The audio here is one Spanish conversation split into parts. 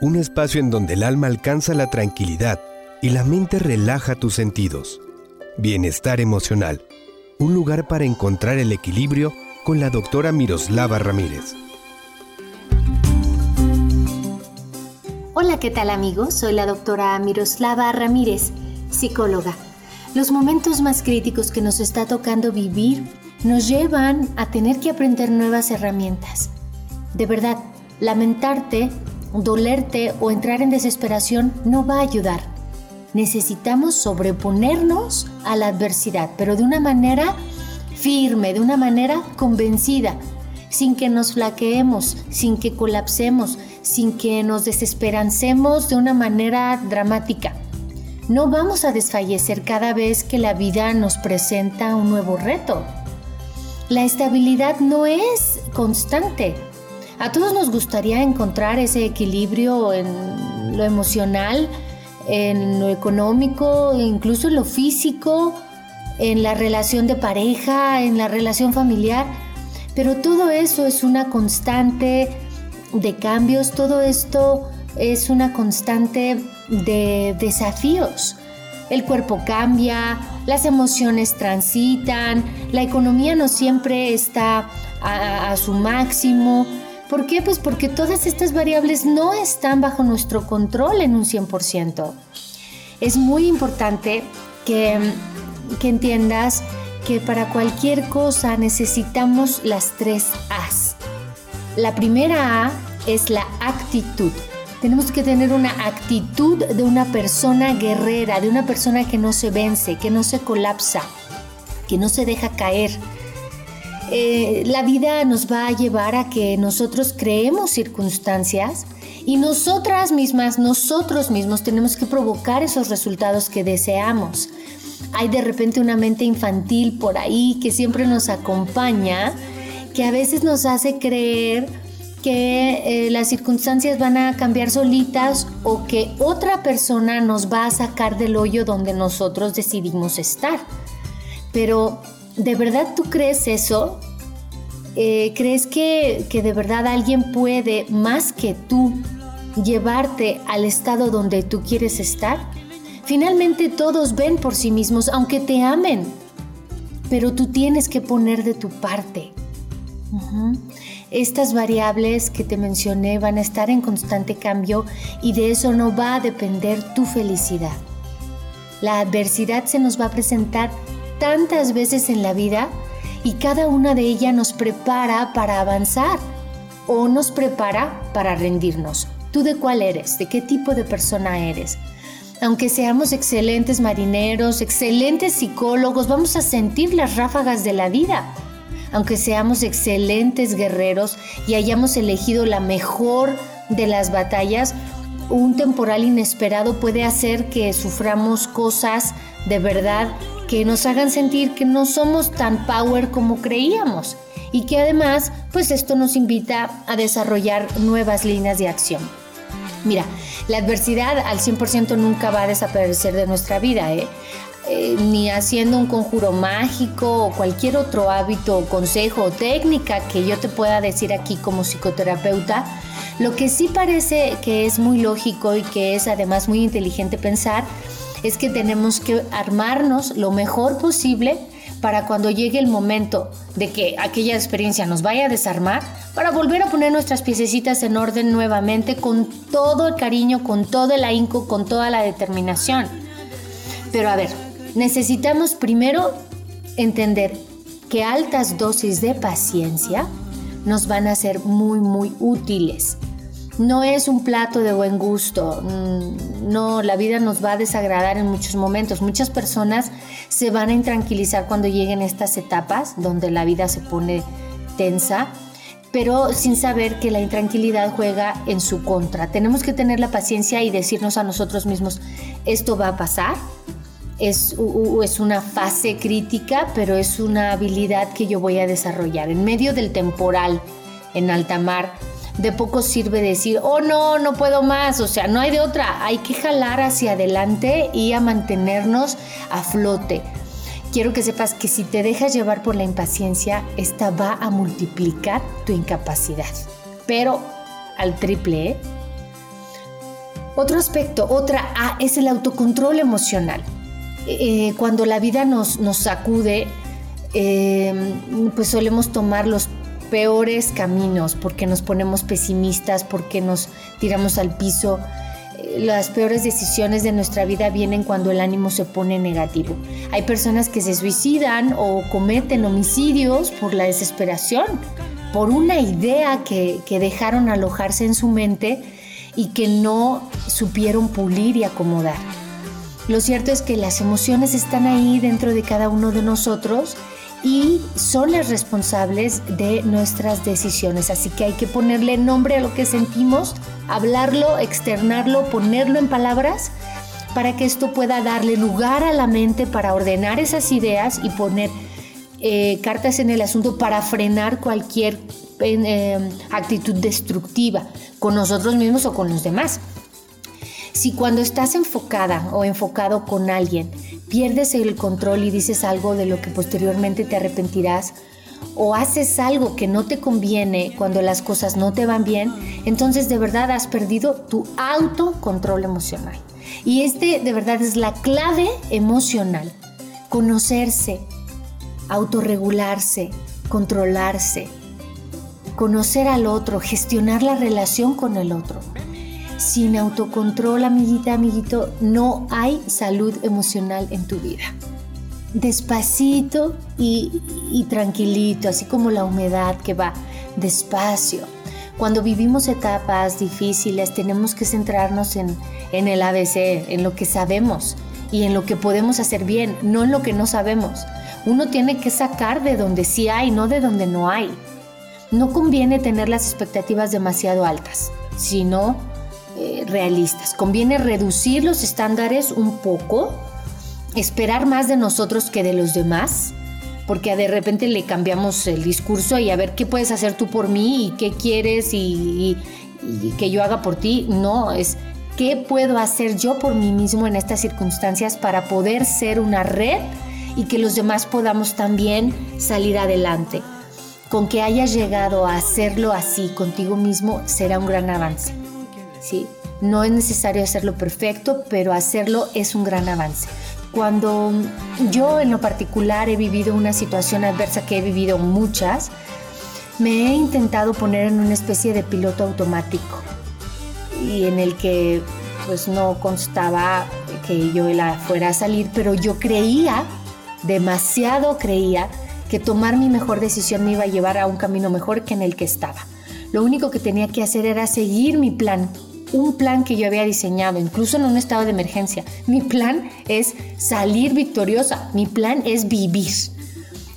un espacio en donde el alma alcanza la tranquilidad y la mente relaja tus sentidos. Bienestar emocional, un lugar para encontrar el equilibrio con la doctora Miroslava Ramírez. Hola, ¿qué tal amigos? Soy la doctora Miroslava Ramírez, psicóloga. Los momentos más críticos que nos está tocando vivir nos llevan a tener que aprender nuevas herramientas. De verdad, lamentarte dolerte o entrar en desesperación no va a ayudar. Necesitamos sobreponernos a la adversidad, pero de una manera firme, de una manera convencida, sin que nos flaqueemos, sin que colapsemos, sin que nos desesperancemos de una manera dramática. No vamos a desfallecer cada vez que la vida nos presenta un nuevo reto. La estabilidad no es constante, a todos nos gustaría encontrar ese equilibrio en lo emocional, en lo económico, incluso en lo físico, en la relación de pareja, en la relación familiar, pero todo eso es una constante de cambios, todo esto es una constante de desafíos. El cuerpo cambia, las emociones transitan, la economía no siempre está a, su máximo, ¿Por qué? Pues porque todas estas variables no están bajo nuestro control en un 100%. Es muy importante que, que entiendas que para cualquier cosa necesitamos las tres A's. La primera A es la actitud. Tenemos que tener una actitud de una persona guerrera, de una persona que no se vence, que no se colapsa, que no se deja caer, eh, la vida nos va a llevar a que nosotros creemos circunstancias y nosotras mismas, nosotros mismos tenemos que provocar esos resultados que deseamos. Hay de repente una mente infantil por ahí que siempre nos acompaña, que a veces nos hace creer que eh, las circunstancias van a cambiar solitas o que otra persona nos va a sacar del hoyo donde nosotros decidimos estar. Pero ¿De verdad tú crees eso? Eh, ¿Crees que, que de verdad alguien puede, más que tú, llevarte al estado donde tú quieres estar? Finalmente todos ven por sí mismos, aunque te amen, pero tú tienes que poner de tu parte. Estas variables que te mencioné van a estar en constante cambio y de eso no va a depender tu felicidad. La adversidad se nos va a presentar tantas veces en la vida y cada una de ellas nos prepara para avanzar o nos prepara para rendirnos. ¿Tú de cuál eres? ¿De qué tipo de persona eres? Aunque seamos excelentes marineros, excelentes psicólogos, vamos a sentir las ráfagas de la vida. Aunque seamos excelentes guerreros y hayamos elegido la mejor de las batallas, un temporal inesperado puede hacer que suframos cosas de verdad que nos hagan sentir que no somos tan power como creíamos y que además pues esto nos invita a desarrollar nuevas líneas de acción. Mira, la adversidad al 100% nunca va a desaparecer de nuestra vida, ¿eh? Eh, ni haciendo un conjuro mágico o cualquier otro hábito, consejo o técnica que yo te pueda decir aquí como psicoterapeuta. Lo que sí parece que es muy lógico y que es además muy inteligente pensar es que tenemos que armarnos lo mejor posible para cuando llegue el momento de que aquella experiencia nos vaya a desarmar, para volver a poner nuestras piececitas en orden nuevamente con todo el cariño, con todo el ahínco, con toda la determinación. Pero a ver, necesitamos primero entender que altas dosis de paciencia nos van a ser muy, muy útiles no es un plato de buen gusto. Mm, no, la vida nos va a desagradar en muchos momentos. Muchas personas se van a intranquilizar cuando lleguen estas etapas donde la vida se pone tensa, pero sin saber que la intranquilidad juega en su contra. Tenemos que tener la paciencia y decirnos a nosotros mismos, esto va a pasar. Es, es una fase crítica, pero es una habilidad que yo voy a desarrollar. En medio del temporal, en alta mar, de poco sirve decir, oh no, no puedo más, o sea, no hay de otra, hay que jalar hacia adelante y a mantenernos a flote. Quiero que sepas que si te dejas llevar por la impaciencia, esta va a multiplicar tu incapacidad, pero al triple. ¿eh? Otro aspecto, otra A, es el autocontrol emocional. Eh, cuando la vida nos, nos sacude, eh, pues solemos tomar los peores caminos porque nos ponemos pesimistas, porque nos tiramos al piso. Eh, las peores decisiones de nuestra vida vienen cuando el ánimo se pone negativo. Hay personas que se suicidan o cometen homicidios por la desesperación, por una idea que, que dejaron alojarse en su mente y que no supieron pulir y acomodar. Lo cierto es que las emociones están ahí dentro de cada uno de nosotros y son las responsables de nuestras decisiones. Así que hay que ponerle nombre a lo que sentimos, hablarlo, externarlo, ponerlo en palabras para que esto pueda darle lugar a la mente para ordenar esas ideas y poner eh, cartas en el asunto para frenar cualquier eh, actitud destructiva con nosotros mismos o con los demás. Si cuando estás enfocada o enfocado con alguien pierdes el control y dices algo de lo que posteriormente te arrepentirás, o haces algo que no te conviene cuando las cosas no te van bien, entonces de verdad has perdido tu autocontrol emocional. Y este de verdad es la clave emocional. Conocerse, autorregularse, controlarse, conocer al otro, gestionar la relación con el otro. Sin autocontrol, amiguita, amiguito, no hay salud emocional en tu vida. Despacito y, tranquilito, así como la humedad que va despacio. Cuando vivimos etapas difíciles tenemos que centrarnos en, en el ABC, en lo que sabemos y en lo que podemos hacer bien, no en lo que no sabemos. Uno tiene que sacar de donde sí hay, no de donde no hay. No conviene tener las expectativas demasiado altas, sino eh, realistas. Conviene reducir los estándares un poco, esperar más de nosotros que de los demás, porque de repente le cambiamos el discurso y a ver qué puedes hacer tú por mí y qué quieres y, y que yo haga por ti. No, es qué puedo hacer yo por mí mismo en estas circunstancias para poder ser una red y que los demás podamos también salir adelante. Con que hayas llegado a hacerlo así contigo mismo será un gran avance. No es necesario hacerlo perfecto, pero hacerlo es un gran avance. Cuando yo en lo particular he vivido una situación adversa que he vivido muchas, me he intentado poner en una especie de piloto automático y en el que pues no constaba que yo la fuera a salir, pero yo creía, demasiado creía, que tomar mi mejor decisión me iba a llevar a un camino mejor que en el que estaba. Lo único que tenía que hacer era seguir mi plan, un plan que yo había diseñado, incluso en un estado de emergencia. Mi plan es salir victoriosa, mi plan es vivir.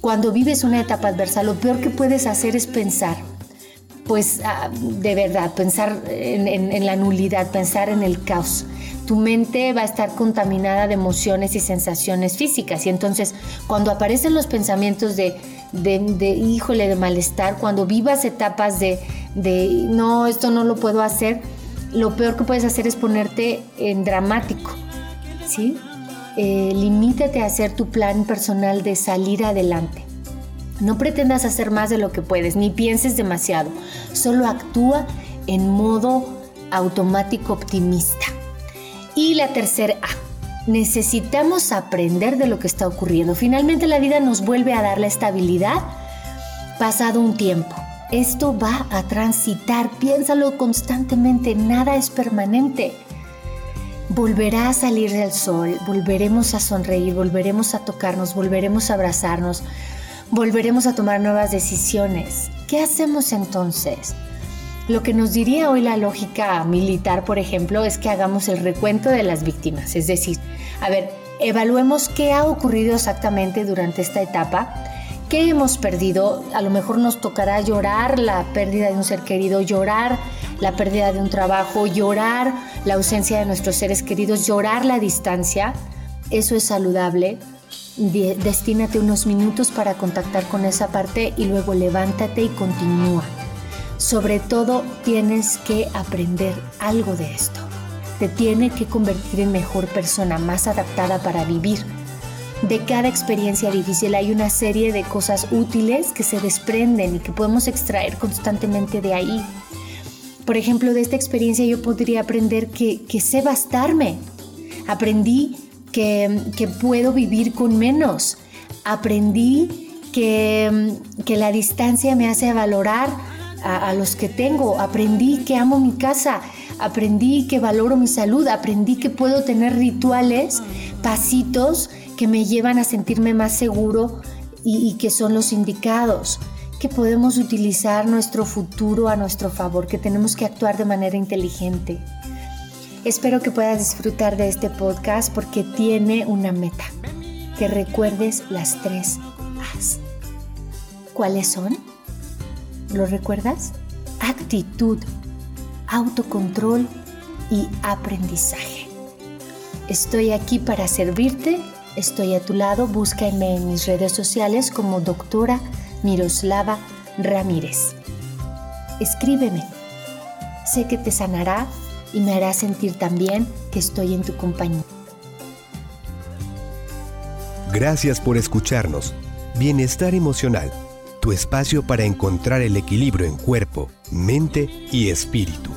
Cuando vives una etapa adversa, lo peor que puedes hacer es pensar, pues ah, de verdad, pensar en, la nulidad, pensar en el caos. Tu mente va a estar contaminada de emociones y sensaciones físicas y entonces cuando aparecen los pensamientos de, de, híjole, de malestar, cuando vivas etapas de, de no, esto no lo puedo hacer, lo peor que puedes hacer es ponerte en dramático, ¿sí? Eh, limítate a hacer tu plan personal de salir adelante. No pretendas hacer más de lo que puedes, ni pienses demasiado. Solo actúa en modo automático optimista. Y la tercera A, necesitamos aprender de lo que está ocurriendo. Finalmente la vida nos vuelve a dar la estabilidad pasado un tiempo. Esto va a transitar, piénsalo constantemente, nada es permanente. Volverá a salir del sol, volveremos a sonreír, volveremos a tocarnos, volveremos a abrazarnos, volveremos a tomar nuevas decisiones. ¿Qué hacemos entonces? Lo que nos diría hoy la lógica militar, por ejemplo, es que hagamos el recuento de las víctimas, es decir, a ver, evaluemos qué ha ocurrido exactamente durante esta etapa ¿Qué hemos perdido? A lo mejor nos tocará llorar la pérdida de un ser querido, llorar la pérdida de un trabajo, llorar la ausencia de nuestros seres queridos, llorar la distancia. Eso es saludable. Destínate unos minutos para contactar con esa parte y luego levántate y continúa. Sobre todo tienes que aprender algo de esto. Te tiene que convertir en mejor persona, más adaptada para vivir de cada experiencia difícil hay una serie de cosas útiles que se desprenden y que podemos extraer constantemente de ahí. Por ejemplo, de esta experiencia yo podría aprender que, sé bastarme. Aprendí que, puedo vivir con menos. Aprendí que, la distancia me hace valorar a, a, los que tengo. Aprendí que amo mi casa. Aprendí que valoro mi salud. Aprendí que puedo tener rituales, pasitos que me llevan a sentirme más seguro y, que son los indicados, que podemos utilizar nuestro futuro a nuestro favor, que tenemos que actuar de manera inteligente. Espero que puedas disfrutar de este podcast porque tiene una meta, que recuerdes las tres A's. ¿Cuáles son? ¿Lo recuerdas? Actitud, autocontrol y aprendizaje. Estoy aquí para servirte Estoy a tu lado, búscame en mis redes sociales como doctora Miroslava Ramírez. Escríbeme. Sé que te sanará y me hará sentir también que estoy en tu compañía. Gracias por escucharnos. Bienestar emocional, tu espacio para encontrar el equilibrio en cuerpo, mente y espíritu.